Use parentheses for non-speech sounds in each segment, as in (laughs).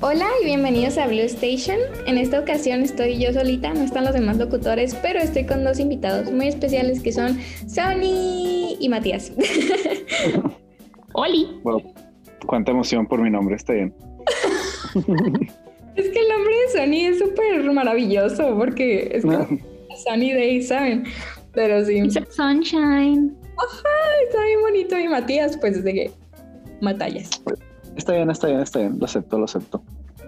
Hola y bienvenidos a Blue Station. En esta ocasión estoy yo solita, no están los demás locutores, pero estoy con dos invitados muy especiales que son Sony y Matías. (laughs) ¡Oli! Bueno, cuánta emoción por mi nombre, está bien. (laughs) es que el nombre de Sony es súper maravilloso porque es como (laughs) Sunny Day, ¿saben? Pero sí. sunshine. Ajá, está bien bonito. Y Matías, pues de que matallas. Está bien, está bien, está bien. Lo acepto, lo acepto.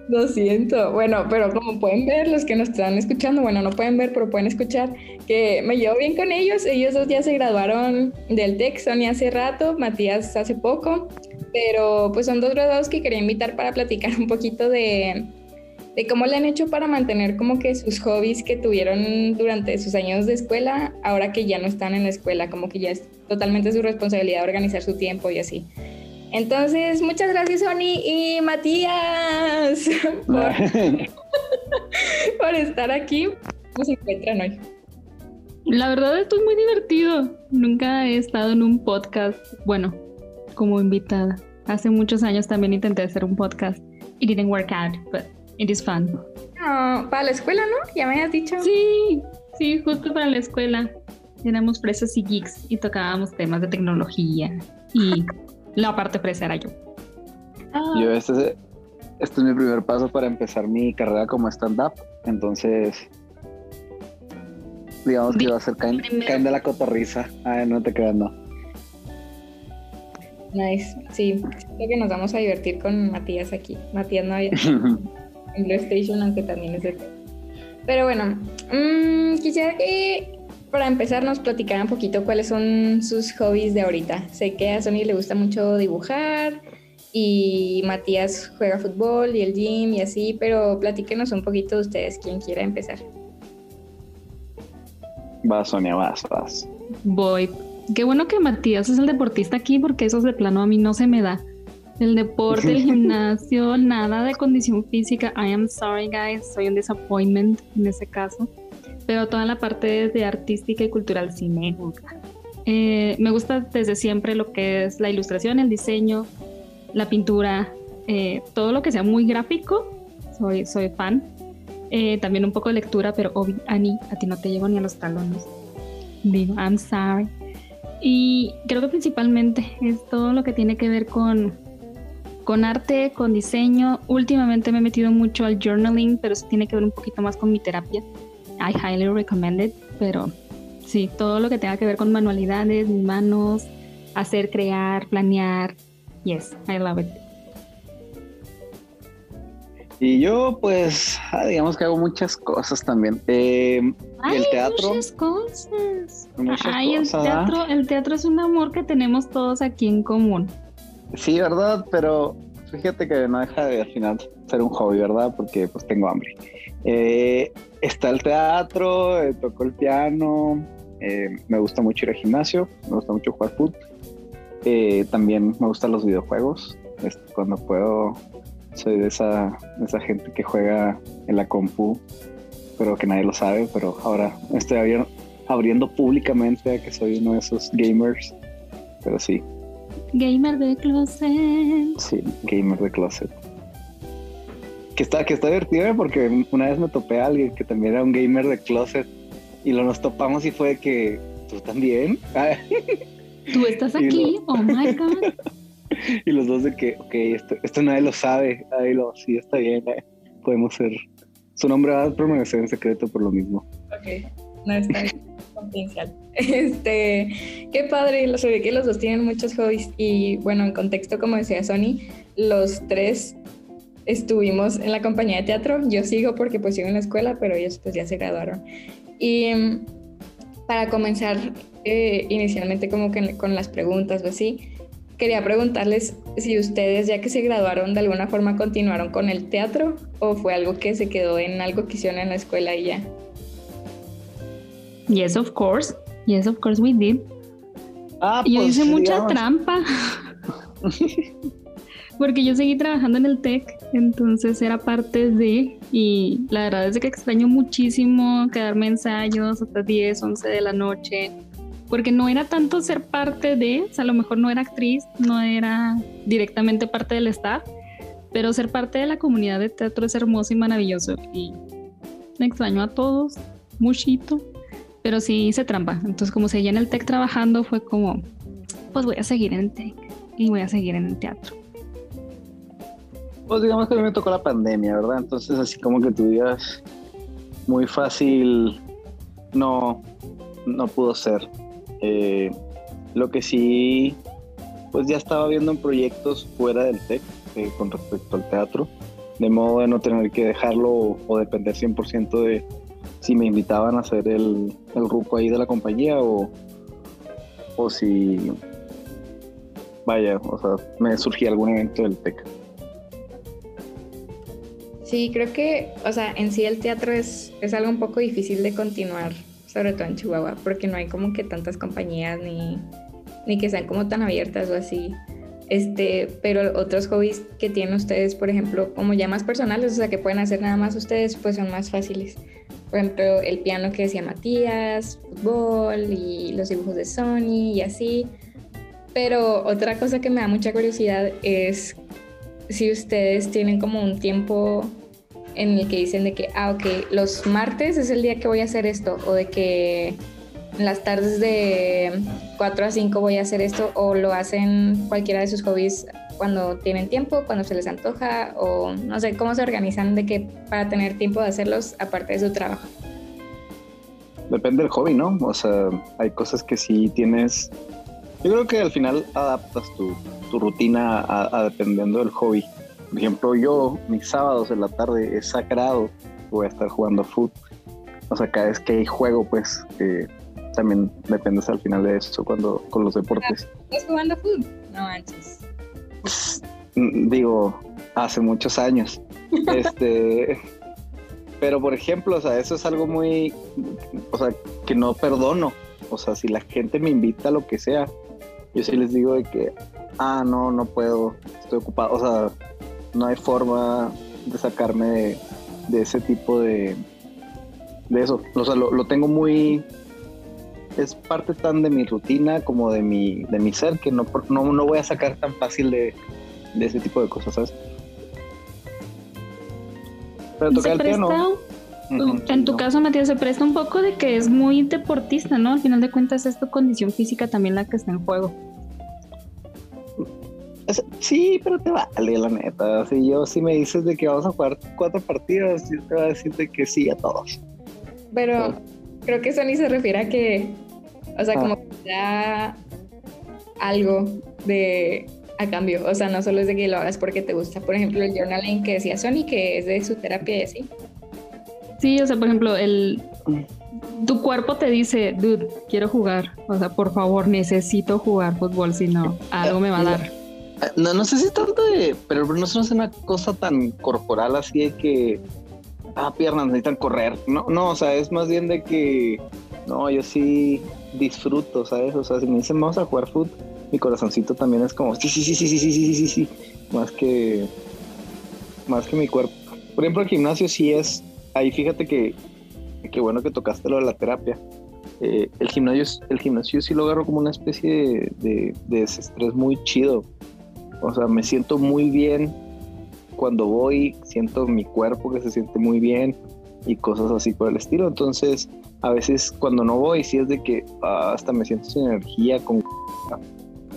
Lo siento. Bueno, pero como pueden ver, los que nos están escuchando, bueno, no pueden ver, pero pueden escuchar que me llevo bien con ellos. Ellos dos ya se graduaron del TEC, Sony hace rato, Matías hace poco, pero pues son dos graduados que quería invitar para platicar un poquito de, de cómo le han hecho para mantener como que sus hobbies que tuvieron durante sus años de escuela, ahora que ya no están en la escuela, como que ya es totalmente su responsabilidad organizar su tiempo y así. Entonces, muchas gracias, Sony y Matías, (laughs) (laughs) por, estar aquí. ¿Cómo se encuentran hoy? La verdad, esto es muy divertido. Nunca he estado en un podcast, bueno, como invitada. Hace muchos años también intenté hacer un podcast. It didn't work out, but it is fun. No, para la escuela, ¿no? Ya me has dicho. Sí, sí, justo para la escuela. Éramos fresas y geeks y tocábamos temas de tecnología y la parte fresa era yo. Ah. Yo, este es, este es mi primer paso para empezar mi carrera como stand-up. Entonces, digamos que va a ser caen, de la cotorriza. Ay, no te creas, no. Nice, sí, creo que nos vamos a divertir con Matías aquí. Matías no había (laughs) en PlayStation, aunque también es de Pero bueno, mmm, quisiera que para empezar nos platicar un poquito cuáles son sus hobbies de ahorita. Sé que a Sony le gusta mucho dibujar y Matías juega fútbol y el gym y así, pero platíquenos un poquito de ustedes, quien quiera empezar. Vas, Sonia, vas, vas. Voy. Qué bueno que Matías es el deportista aquí porque eso es de plano a mí no se me da. El deporte, el (laughs) gimnasio, nada de condición física. I am sorry, guys. Soy un disappointment en ese caso pero toda la parte de artística y cultural sí me gusta. Eh, me gusta desde siempre lo que es la ilustración, el diseño, la pintura, eh, todo lo que sea muy gráfico, soy, soy fan. Eh, también un poco de lectura, pero obvio, Ani, a ti no te llevo ni a los talones. Digo, I'm sorry. Y creo que principalmente es todo lo que tiene que ver con, con arte, con diseño. Últimamente me he metido mucho al journaling, pero eso tiene que ver un poquito más con mi terapia. I highly recommend it, pero sí, todo lo que tenga que ver con manualidades, manos, hacer, crear, planear. Yes, I love it. Y yo, pues, ah, digamos que hago muchas cosas también. Eh, el teatro. Muchas cosas. Ay, el teatro, el teatro es un amor que tenemos todos aquí en común. Sí, verdad, pero fíjate que no deja de al final ser un hobby, ¿verdad? Porque pues tengo hambre. Eh, está el teatro, eh, toco el piano, eh, me gusta mucho ir al gimnasio, me gusta mucho jugar fútbol. también me gustan los videojuegos. cuando puedo, soy de esa, esa gente que juega en la compu, pero que nadie lo sabe, pero ahora estoy abriendo, abriendo públicamente a que soy uno de esos gamers. Pero sí. Gamer de closet. Sí, gamer de closet que está, que está divertido ¿eh? porque una vez me topé a alguien que también era un gamer de closet y lo nos topamos y fue que tú también. (laughs) Tú estás aquí, oh my god. (laughs) y los dos de que, ok, esto, esto nadie lo sabe. Ahí lo, sí, está bien, ¿eh? podemos ser. Su nombre va a permanecer en secreto por lo mismo. Ok, no está (laughs) confidencial. Este, qué padre, lo ve que los dos tienen muchos hobbies y bueno, en contexto, como decía Sony, los tres estuvimos en la compañía de teatro. Yo sigo porque pues sigo en la escuela, pero ellos pues ya se graduaron. Y mm, para comenzar eh, inicialmente como que con las preguntas o así, quería preguntarles si ustedes ya que se graduaron de alguna forma continuaron con el teatro o fue algo que se quedó en algo que hicieron en la escuela y ya. Yes, of course. Yes, of course we did. Ah, Yo pues, hice mucha trampa. (laughs) porque yo seguí trabajando en el TEC, entonces era parte de, y la verdad es que extraño muchísimo quedarme ensayos hasta 10, 11 de la noche, porque no era tanto ser parte de, o sea, a lo mejor no era actriz, no era directamente parte del staff, pero ser parte de la comunidad de teatro es hermoso y maravilloso y me extraño a todos, muchito, pero sí hice trampa. Entonces como seguía en el TEC trabajando fue como, pues voy a seguir en el TEC y voy a seguir en el teatro. Pues digamos que a mí me tocó la pandemia, ¿verdad? Entonces así como que tu vida muy fácil no, no pudo ser. Eh, lo que sí, pues ya estaba viendo en proyectos fuera del TEC eh, con respecto al teatro, de modo de no tener que dejarlo o, depender 100% de si me invitaban a hacer el, el ruco ahí de la compañía o, o si, vaya, o sea, me surgía algún evento del TEC. Sí, creo que, o sea, en sí el teatro es, es algo un poco difícil de continuar, sobre todo en Chihuahua, porque no hay como que tantas compañías ni, ni que sean como tan abiertas o así. Este, pero otros hobbies que tienen ustedes, por ejemplo, como ya más personales, o sea, que pueden hacer nada más ustedes, pues son más fáciles. Por ejemplo, el piano que decía Matías, fútbol y los dibujos de Sony y así. Pero otra cosa que me da mucha curiosidad es si ustedes tienen como un tiempo en el que dicen de que, ah, ok, los martes es el día que voy a hacer esto, o de que en las tardes de 4 a 5 voy a hacer esto, o lo hacen cualquiera de sus hobbies cuando tienen tiempo, cuando se les antoja, o no sé, cómo se organizan de que para tener tiempo de hacerlos aparte de su trabajo. Depende del hobby, ¿no? O sea, hay cosas que sí tienes. Yo creo que al final adaptas tu, tu rutina a, dependiendo del hobby. Por ejemplo, yo, mis sábados en la tarde es sagrado, voy a estar jugando fútbol. O sea, cada vez que hay juego, pues eh, también dependes al final de eso cuando con los deportes. ¿Estás jugando fútbol? No manches. Mm, digo, hace muchos años. (laughs) este, pero por ejemplo, o sea, eso es algo muy, o sea, que no perdono. O sea, si la gente me invita a lo que sea, yo sí les digo de que, ah, no, no puedo, estoy ocupado. O sea, no hay forma de sacarme de, ese tipo de, de eso. O sea, lo, tengo muy, es parte tan de mi rutina como de mi, de mi ser que no, no, no voy a sacar tan fácil de, de ese tipo de cosas, ¿sabes? Pero tocar el piano. En tu caso, Matías, se presta un poco de que es muy deportista, ¿no? Al final de cuentas es tu condición física también la que está en juego. Sí, pero te vale, la neta. Si yo, si me dices de que vamos a jugar cuatro partidos, yo te voy a decir que sí a todos. Pero creo que eso ni se refiere a que, o sea, como que da algo de a cambio. O sea, no solo es de que lo hagas porque te gusta. Por ejemplo, el journaling que decía Sony, que es de su terapia y así. Sí, o sea, por ejemplo, el tu cuerpo te dice, dude, quiero jugar. O sea, por favor, necesito jugar fútbol, si no, algo me va a dar. No, no sé si tanto de, pero no es una cosa tan corporal así de que, ah, piernas necesitan correr. No, no, o sea, es más bien de que, no, yo sí disfruto, ¿sabes? O sea, si me dicen vamos a jugar fútbol, mi corazoncito también es como, sí, sí, sí, sí, sí, sí, sí, sí, sí, más que, más que mi cuerpo. Por ejemplo, el gimnasio sí es, ahí fíjate que, qué bueno que tocaste lo de la terapia. Eh, el gimnasio, el gimnasio sí lo agarro como una especie de, de, de desestrés muy chido o sea, me siento muy bien cuando voy, siento mi cuerpo que se siente muy bien y cosas así por el estilo. Entonces, a veces cuando no voy, sí es de que ah, hasta me siento sin energía, con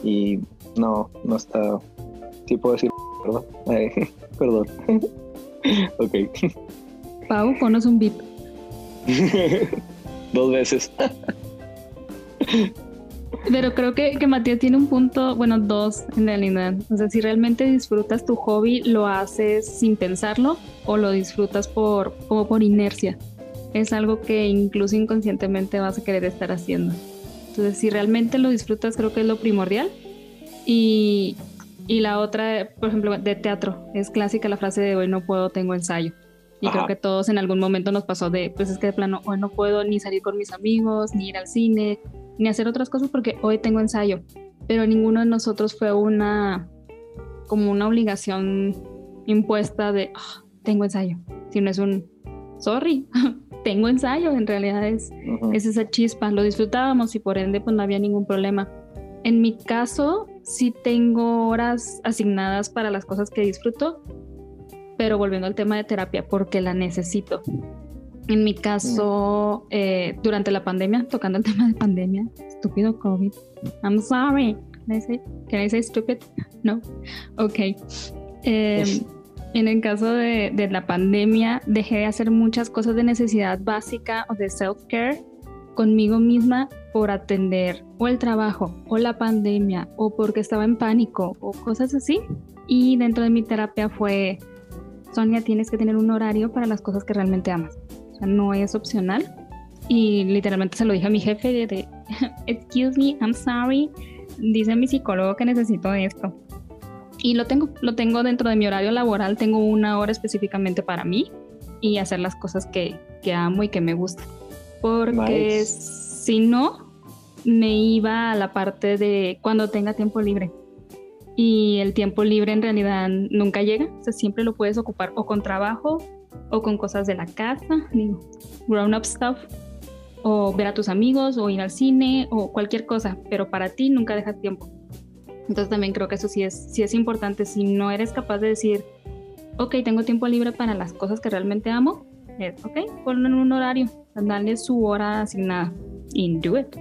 y no, no está. Sí puedo decir, (laughs) perdón. (laughs) perdón. (laughs) ok. Pau, ponos un beat. (laughs) Dos veces. Pero creo que, que Matías tiene un punto, bueno, dos en realidad. O sea, si realmente disfrutas tu hobby, lo haces sin pensarlo o lo disfrutas por, como por inercia. Es algo que incluso inconscientemente vas a querer estar haciendo. Entonces, si realmente lo disfrutas, creo que es lo primordial. Y, y la otra, por ejemplo, de teatro, es clásica la frase de hoy no puedo, tengo ensayo. Y creo que todos en algún momento nos pasó de, pues es que de plano, hoy no puedo ni salir con mis amigos, ni ir al cine, ni hacer otras cosas porque hoy tengo ensayo. Pero ninguno de nosotros fue una, como una obligación impuesta de, ah, tengo ensayo. Si no es un, sorry, (laughs) tengo ensayo. En realidad es, es esa chispa. Lo disfrutábamos y por ende pues no había ningún problema. En mi caso, sí tengo horas asignadas para las cosas que disfruto, pero volviendo al tema de terapia, porque la necesito. En mi caso, eh, durante la pandemia, tocando el (laughs) tema de pandemia, estúpido COVID. I'm sorry. Can I say, stupid? No. Ok. Em, en el caso de, de, la pandemia, dejé de hacer muchas cosas de necesidad básica o de self-care conmigo misma por atender o el trabajo o la pandemia o porque estaba en pánico o cosas así. Y dentro de mi terapia fue, Sonia, tienes que tener un horario para las cosas que realmente amas. O sea, no es opcional. Y literalmente se lo dije a mi jefe de, (laughs) excuse me, I'm sorry, dice mi psicólogo que necesito esto. Y lo tengo, lo tengo dentro de mi horario laboral, tengo una hora específicamente para mí y hacer las cosas que, que amo y que me gustan. Porque si no, me iba a la parte de cuando tenga tiempo libre. Y el tiempo libre en realidad nunca llega, o sea, siempre lo puedes ocupar o con trabajo o con cosas de la casa, grown up stuff, o ver a tus amigos o ir al cine o cualquier cosa, pero para ti nunca dejas tiempo. Entonces también creo que eso sí es, sí es importante. Si no eres capaz de decir, ok, tengo tiempo libre para las cosas que realmente amo, es, ok, ponlo en un horario, darle su hora asignada y do it.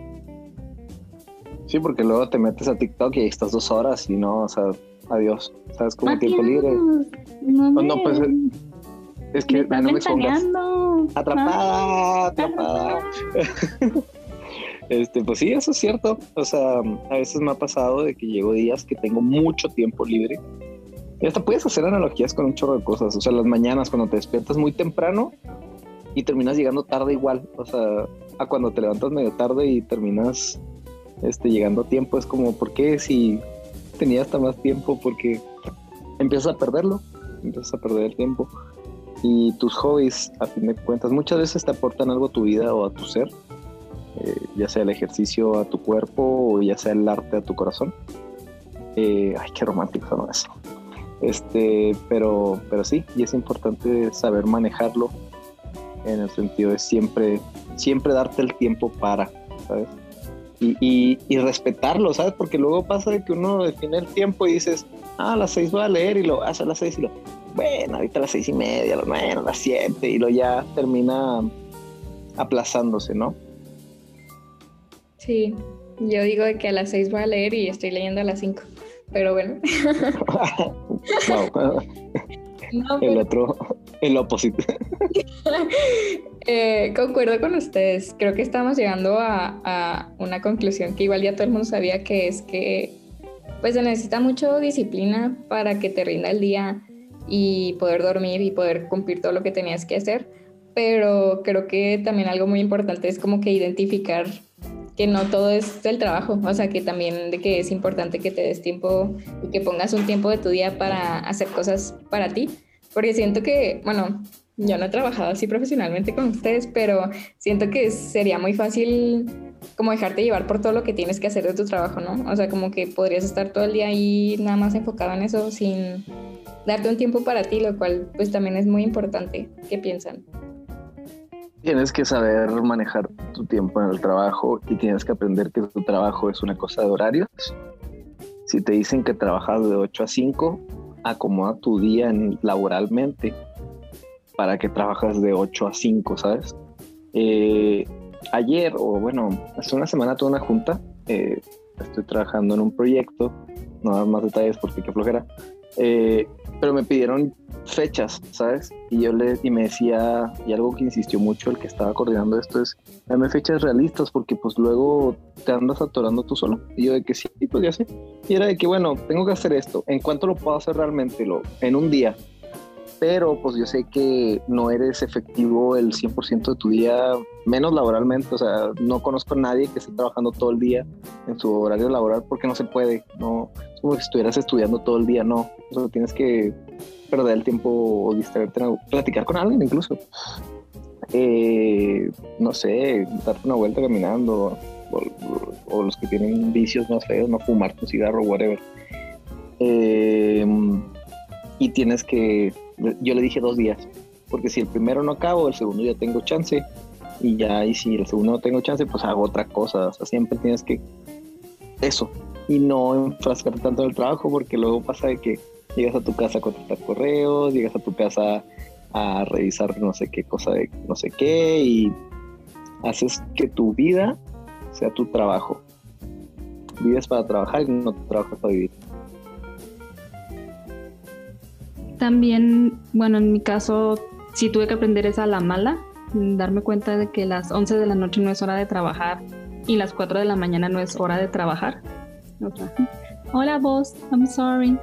Sí, porque luego te metes a TikTok y ahí estás dos horas y no, o sea, adiós. ¿Sabes? Como tiempo libre. No, no pues es que me no me Atrapada, atrapada. (laughs) este, pues sí, eso es cierto. O sea, a veces me ha pasado de que llego días que tengo mucho tiempo libre. Y hasta puedes hacer analogías con un chorro de cosas. O sea, las mañanas cuando te despiertas muy temprano y terminas llegando tarde igual. O sea, a cuando te levantas medio tarde y terminas este, llegando a tiempo, es como, ¿por qué si tenía hasta más tiempo? Porque empiezas a perderlo, empiezas a perder el tiempo. Y tus hobbies, a fin de cuentas, muchas veces te aportan algo a tu vida o a tu ser, eh, ya sea el ejercicio a tu cuerpo o ya sea el arte a tu corazón. Eh, ay, qué romántico ¿no? eso. Este, pero, pero sí, y es importante saber manejarlo en el sentido de siempre, siempre darte el tiempo para, ¿sabes? Y, y, respetarlo, ¿sabes? Porque luego pasa de que uno define el tiempo y dices, ah, a las seis voy a leer y lo hace a las seis y lo, bueno, ahorita a las seis y media, nueve, a las siete y lo ya termina aplazándose, ¿no? Sí, yo digo que a las seis voy a leer y estoy leyendo a las cinco, pero bueno. (laughs) (laughs) el otro, el oposito. (laughs) Eh, concuerdo con ustedes. Creo que estamos llegando a, una conclusión que igual ya todo el mundo sabía que es que pues se necesita mucho disciplina para que te rinda el día y poder dormir y poder cumplir todo lo que tenías que hacer. Pero creo que también algo muy importante es como que identificar que no todo es el trabajo, o sea, que también de que es importante que te des tiempo y que pongas un tiempo de tu día para hacer cosas para ti, porque siento que, bueno, yo no he trabajado así profesionalmente con ustedes, pero siento que sería muy fácil como dejarte llevar por todo lo que tienes que hacer de tu trabajo, ¿no? O sea, como que podrías estar todo el día ahí nada más enfocado en eso sin darte un tiempo para ti, lo cual pues también es muy importante. ¿Qué piensan? Tienes que saber manejar tu tiempo en el trabajo y tienes que aprender que tu trabajo es una cosa de horarios. Si te dicen que trabajas de 8 a 5, acomoda tu día laboralmente para que trabajas de 8 a 5, ¿sabes? Eh, ayer, o bueno, hace una semana tuve una junta, eh, estoy trabajando en un proyecto, no dar más detalles porque qué flojera, eh, pero me pidieron fechas, ¿sabes? Y yo le y me decía, y algo que insistió mucho el que estaba coordinando esto es, dame fechas realistas porque pues luego te andas atorando tú solo. Y yo de que sí, pues ya sé. Y era de que, bueno, tengo que hacer esto. ¿En cuánto lo puedo hacer realmente? Lo, en un día pero pues yo sé que no eres efectivo el 100% de tu día, menos laboralmente, o sea, no conozco a nadie que esté trabajando todo el día en su horario laboral porque no se puede, no, es como si estuvieras estudiando todo el día, no, o tienes que perder el tiempo o distraerte, platicar con alguien incluso, eh, no sé, darte una vuelta caminando, o, los que tienen vicios más feos, no fumar tu cigarro, whatever. Eh, y tienes que yo le dije dos días, porque si el primero no acabo, el segundo ya tengo chance, y ya, y si el segundo no tengo chance, pues hago otra cosa, o sea, siempre tienes que eso, y no enfrascar tanto en el trabajo, porque luego pasa de que Llegas a tu casa a contestar correos, llegas a tu casa a revisar no sé qué cosa de no sé qué y haces que tu vida sea tu trabajo. Vives para trabajar y no trabajas para vivir. También, bueno, en mi caso, sí tuve que aprender esa la mala, darme cuenta de que las 11 de la noche no es hora de trabajar y las 4 de la mañana no es hora de trabajar. Hola vos, I'm sorry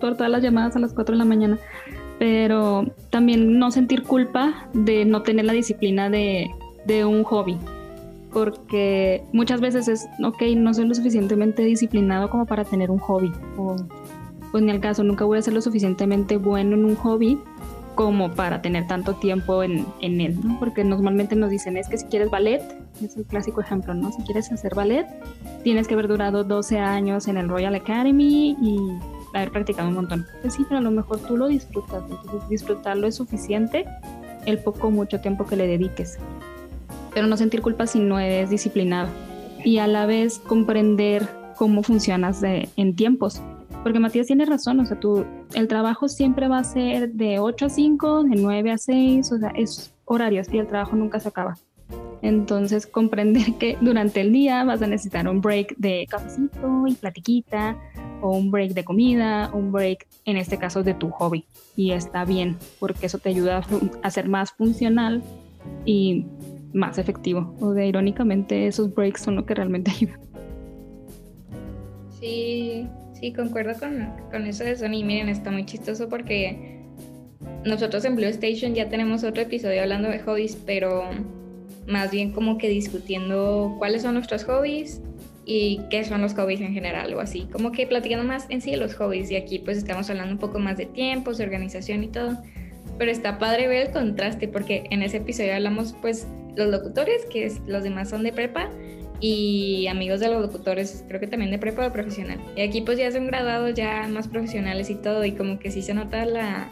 por todas las llamadas a las 4 de la mañana, pero también no sentir culpa de no tener la disciplina de, de un hobby, porque muchas veces es, ok, no soy lo suficientemente disciplinado como para tener un hobby, pues ni al caso, nunca voy a ser lo suficientemente bueno en un hobby como para tener tanto tiempo en, en él, ¿no? Porque normalmente nos dicen, es que si quieres ballet, es el clásico ejemplo, ¿no? Si quieres hacer ballet, tienes que haber durado 12 años en el Royal Academy y haber practicado un montón. Pues sí, pero a lo mejor tú lo disfrutas, entonces disfrutarlo es suficiente el poco mucho tiempo que le dediques pero no sentir culpa si no eres disciplinado y a la vez comprender cómo funcionas en tiempos. Porque Matías tiene razón, o sea, tú, el trabajo siempre va a ser de 8 a 5, de 9 a 6, o sea, es horarios y el trabajo nunca se acaba. Entonces, comprender que durante el día vas a necesitar un break de cafecito y platiquita, o un break de comida, un break, en este caso, de tu hobby. Y está bien, porque eso te ayuda a ser más funcional y más efectivo. O de irónicamente esos breaks son lo que realmente (laughs) ayudan. Sí, sí, concuerdo con, con eso de Sony. Miren, está muy chistoso porque nosotros en Blue Station ya tenemos otro episodio hablando de hobbies, pero más bien como que discutiendo cuáles son nuestros hobbies y qué son los hobbies en general o así, como que platicando más en sí de los hobbies. Y aquí pues estamos hablando un poco más de tiempos, de organización y todo, pero está padre ver el contraste porque en ese episodio hablamos pues los locutores, que los demás son de prepa, y amigos de los locutores, creo que también de prepa o profesional. Y aquí pues ya son graduados, ya más profesionales y todo, y como que sí se nota la,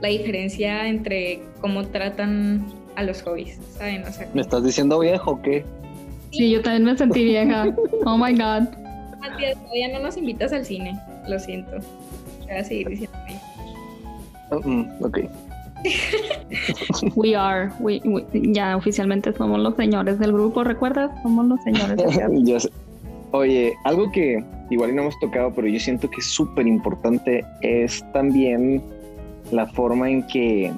la diferencia entre cómo tratan a los hobbies, ¿saben? O sea, ¿Me estás diciendo viejo o qué? Sí, yo también me sentí vieja. (laughs) Oh my god. Matías, todavía no nos invitas al cine, lo siento. Voy a seguir diciendo. Mm, ok. (laughs) We are, ya oficialmente somos los señores del grupo, ¿recuerdas? Somos los señores. (laughs) Oye, algo que igual no hemos tocado, pero yo siento que es súper importante es también la forma en que,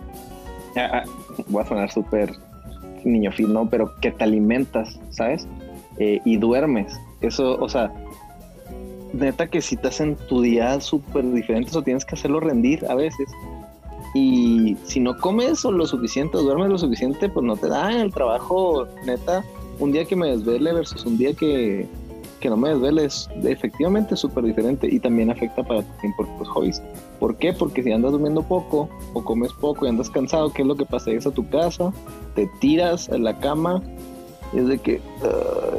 ah, ah, voy a sonar súper niño fino, pero que te alimentas, ¿sabes? Eh, y duermes. Eso, o sea, neta que si te hacen tu día súper diferente, o tienes que hacerlo rendir a veces. Y si no comes lo suficiente o duermes lo suficiente, pues no te da el trabajo, neta. Un día que me desvele versus un día que, no me desvele es efectivamente súper diferente y también afecta para tu tiempo tus hobbies. ¿Por qué? Porque si andas durmiendo poco o comes poco y andas cansado, ¿qué es lo que pasa? Llegas a tu casa, te tiras en la cama y es de que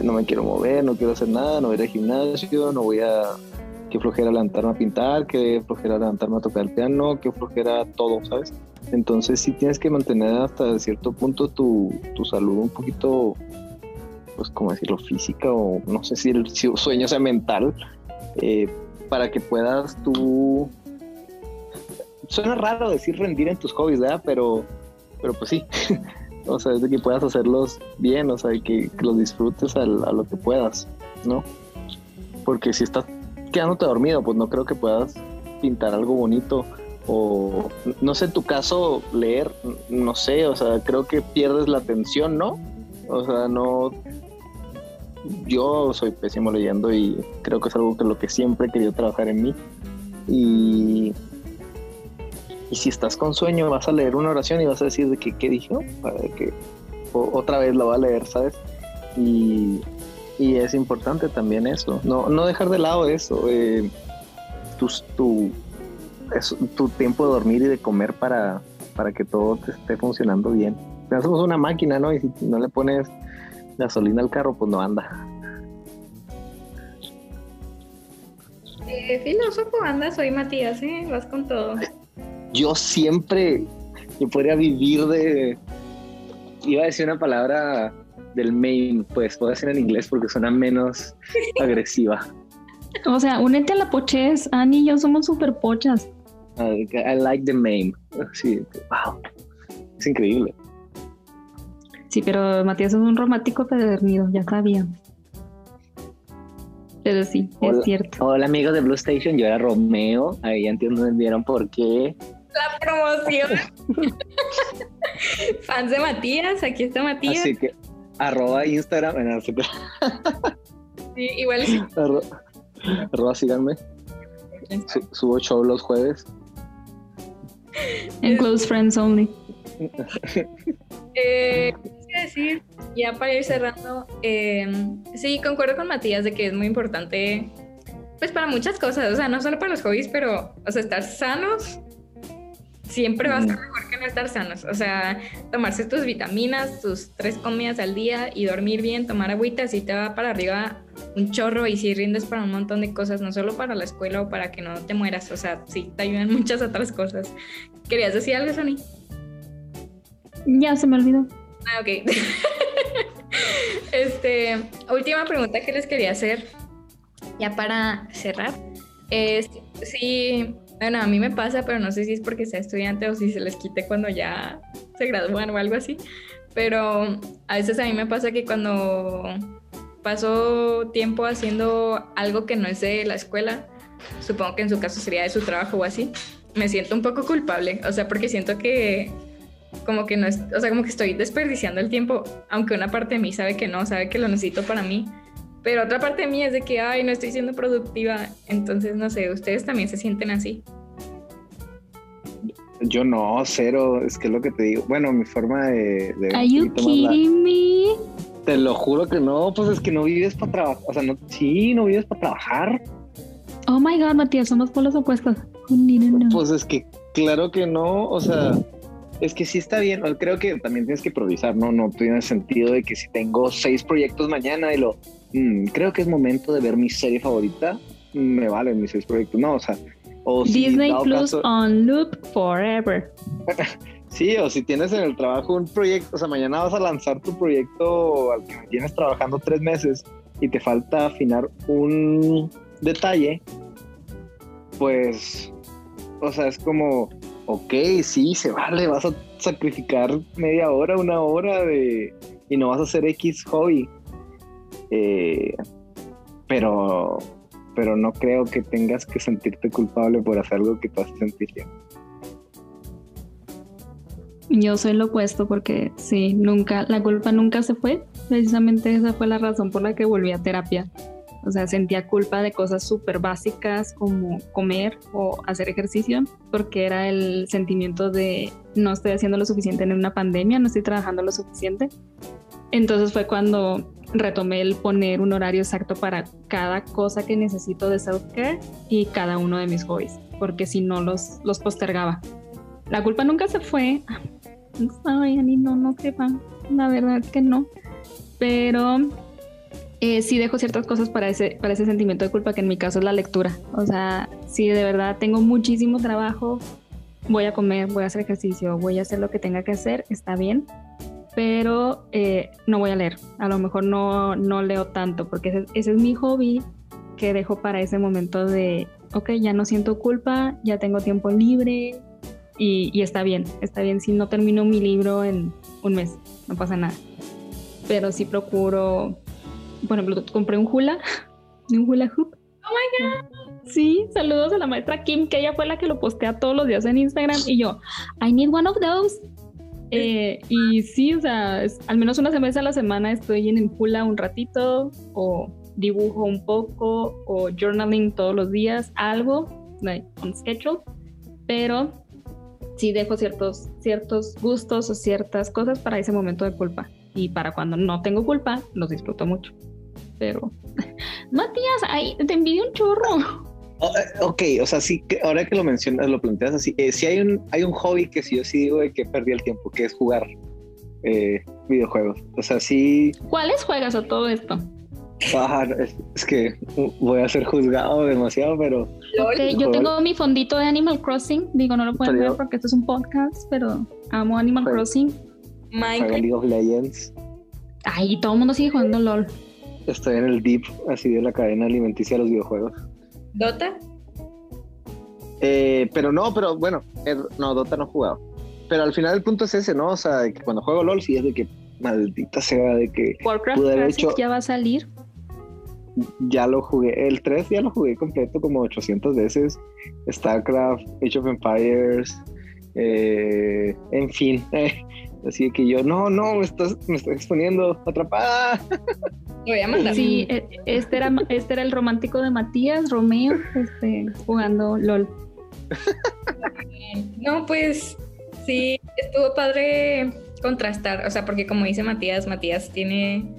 no me quiero mover, no quiero hacer nada, no voy a ir al gimnasio, no voy a que flojera levantarme a pintar, que flojera levantarme a tocar el piano, que flojera todo, ¿sabes? Entonces sí tienes que mantener hasta cierto punto tu, salud un poquito, pues como decirlo, física o no sé si el sueño sea mental, eh, para que puedas tú... Suena raro decir rendir en tus hobbies, ¿verdad? Pero, pero pues sí. (laughs) o sea, es de que puedas hacerlos bien, o sea, que, que los disfrutes a lo que puedas, ¿no? Porque si estás quedándote dormido, pues no creo que puedas pintar algo bonito o no sé, en tu caso leer, no sé, o sea, creo que pierdes la atención, ¿no? O sea, no yo soy pésimo leyendo y creo que es algo que lo que siempre he querido trabajar en mí. Y, y si estás con sueño, vas a leer una oración y vas a decir de que qué dijo, para que otra vez la va a leer, ¿sabes? Y, y es importante también eso, no, no dejar de lado eso, eh, tu, tu, tu tiempo de dormir y de comer para, para que todo te esté funcionando bien. Somos una máquina, ¿no? Y si no le pones gasolina al carro, pues no anda. Eh, filósofo anda, soy Matías, ¿eh? Vas con todo. Yo siempre, yo podría vivir de... Iba a decir una palabra del main, pues puedo decir en inglés porque suena menos (laughs) agresiva. O sea, únete a la pochez. Ani y yo somos súper pochas. I, I like the meme. Sí, wow. Es increíble. Sí, pero Matías es un romántico pedernido, ya sabía. Pero sí, Hola. es cierto. Hola amigos de Blue Station, yo era Romeo. Ahí ya entendieron por qué. La promoción. (laughs) Fans de Matías, aquí está Matías. Así que arroba Instagram, en el Sí, igual sí. (laughs) arroba, arroba síganme. Su- subo show los jueves. En Close Friends Only. Eh, ¿qué quería decir, ya para ir cerrando, eh, sí, concuerdo con Matías de que es muy importante, pues para muchas cosas, o sea, no solo para los hobbies, pero, o sea, estar sanos siempre va a estar mejor que no estar sanos, o sea, tomarse tus vitaminas, tus tres comidas al día y dormir bien, tomar agüita, así te va para arriba un chorro y si rindes para un montón de cosas, no solo para la escuela o para que no te mueras, o sea, sí, te ayudan (laughs) muchas otras cosas. ¿Querías decir algo, Sony? Ya se me olvidó. Ah, ok. (laughs) este, última pregunta que les quería hacer, ya para cerrar, es si, bueno, a mí me pasa, pero no sé si es porque sea estudiante o si se les quite cuando ya se gradúan o algo así, pero a veces a mí me pasa que cuando paso tiempo haciendo algo que no es de la escuela, supongo que en su caso sería de su trabajo o así, me siento un poco culpable, o sea, porque siento que como que no es, o sea, como que estoy desperdiciando el tiempo, aunque una parte de mí sabe que no, sabe que lo necesito para mí, pero otra parte de mí es de que, ay, no estoy siendo productiva, entonces no sé, ustedes también se sienten así. Yo no, cero, es que es lo que te digo. Bueno, mi forma de... de Are you kidding me? Te lo juro que no, pues es que no vives para trabajar. O sea, no, sí, no vives para trabajar. Oh my god, Matías, somos polos opuestos. Pues es que claro que no, o sea, es que sí está bien. Creo que también tienes que improvisar, ¿no? No tiene sentido de que si tengo seis proyectos mañana y lo, mm, creo que es momento de ver mi serie favorita, me valen mis seis proyectos. No, o sea, o si Disney Plus caso- on loop forever. (laughs) Sí, o si tienes en el trabajo un proyecto, o sea, mañana vas a lanzar tu proyecto al que tienes trabajando tres meses y te falta afinar un detalle, pues, o sea, es como, ok, sí, se vale, vas a sacrificar media hora, una hora de, y no vas a hacer X hobby. Eh, pero, pero no creo que tengas que sentirte culpable por hacer algo que te hace sentir bien. Yo soy lo opuesto porque sí, nunca, la culpa nunca se fue. Precisamente esa fue la razón por la que volví a terapia. O sea, sentía culpa de cosas súper básicas como comer o hacer ejercicio, porque era el sentimiento de no estoy haciendo lo suficiente en una pandemia, no estoy trabajando lo suficiente. Entonces fue cuando retomé el poner un horario exacto para cada cosa que necesito de self-care y cada uno de mis hobbies, porque si no los, los postergaba. La culpa nunca se fue. Ay, Ani, no, no te va. La verdad que no. Pero eh, sí dejo ciertas cosas para ese, para ese sentimiento de culpa, que en mi caso es la lectura. O sea, si de verdad tengo muchísimo trabajo, voy a comer, voy a hacer ejercicio, voy a hacer lo que tenga que hacer, está bien. Pero eh, no voy a leer. A lo mejor no, no leo tanto, porque ese, ese es mi hobby que dejo para ese momento de, ok, ya no siento culpa, ya tengo tiempo libre, y, y, está bien, está bien si no termino mi libro en un mes, no pasa nada. Pero sí procuro, por ejemplo, compré un hula, (laughs) un hula hoop. Oh my god. Sí, saludos a la maestra Kim, que ella fue la que lo postea todos los días en Instagram y yo, I need one of those. Eh, y sí, o sea, es, al menos una vez a la semana estoy en el hula un ratito o dibujo un poco o journaling todos los días, algo, like on schedule, pero sí dejo ciertos, ciertos gustos o ciertas cosas para ese momento de culpa. Y para cuando no tengo culpa, los disfruto mucho. Pero, (laughs) Matías, ahí te envidio un chorro. Oh, eh, ok, o sea, sí, que ahora que lo mencionas, lo planteas así, eh, sí hay un, hay un hobby que sí yo sí digo de que perdí el tiempo, que es jugar eh, videojuegos. O sea, sí... ¿Cuáles juegas a todo esto? Ah, es, es, que voy a ser juzgado demasiado, pero... Okay, yo tengo mi fondito de Animal Crossing, digo, no lo pueden pero ver porque esto es un podcast, pero amo Animal Crossing. Juego League of Legends. Ay, todo el mundo sigue jugando LOL. Estoy en el deep, así de la cadena alimenticia de los videojuegos. ¿Dota? Eh, pero no, pero bueno, no, Dota no he jugado. Pero al final el punto es ese, ¿no? O sea, de que cuando juego LOL sí es de que maldita sea de que Warcraft hecho... ya va a salir. Ya lo jugué, el 3 ya lo jugué completo como 800 veces. StarCraft, Age of Empires, eh, en fin. (laughs) así que yo, no, no, me estás, me estás exponiendo, atrapada. (laughs) voy a mandar. Sí, e, este era, este era el romántico de Matías, Romeo, este, jugando LOL. (laughs) No, pues sí, estuvo padre contrastar, o sea, porque como dice Matías, Matías tiene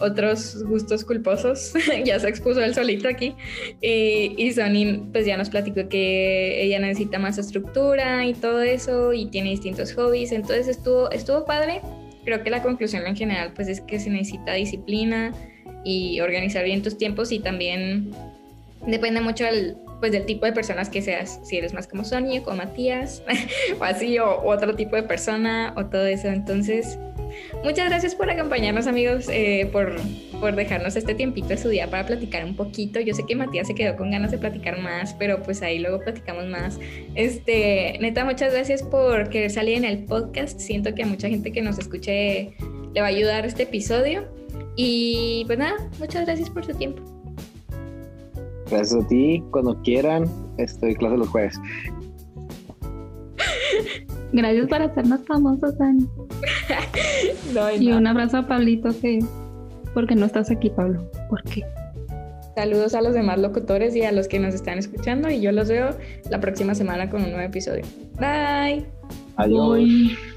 otros gustos culposos, (laughs) ya se expuso él solito aquí, y Sony pues ya nos platicó que ella necesita más estructura y todo eso, y tiene distintos hobbies, entonces estuvo, estuvo padre, creo que la conclusión en general pues es que se necesita disciplina y organizar bien tus tiempos y también depende mucho del, pues, del tipo de personas que seas, si eres más como Sonia, o Matías, (laughs) o así, o, otro tipo de persona, o todo eso. Entonces, muchas gracias por acompañarnos, amigos, eh, por, por dejarnos este tiempito de su día para platicar un poquito. Yo sé que Matías se quedó con ganas de platicar más, pero pues ahí luego platicamos más. Este, neta, muchas gracias por querer salir en el podcast. Siento que a mucha gente que nos escuche le va a ayudar este episodio. Y pues nada, muchas gracias por su tiempo. Gracias a ti. Cuando quieran, estoy clase los jueves. Gracias por hacernos famosos, Dani. (laughs) y un abrazo a Pablito, que porque no estás aquí, Pablo. ¿Por qué? Saludos a los demás locutores y a los que nos están escuchando. Y yo los veo la próxima semana con un nuevo episodio. Bye. Adiós.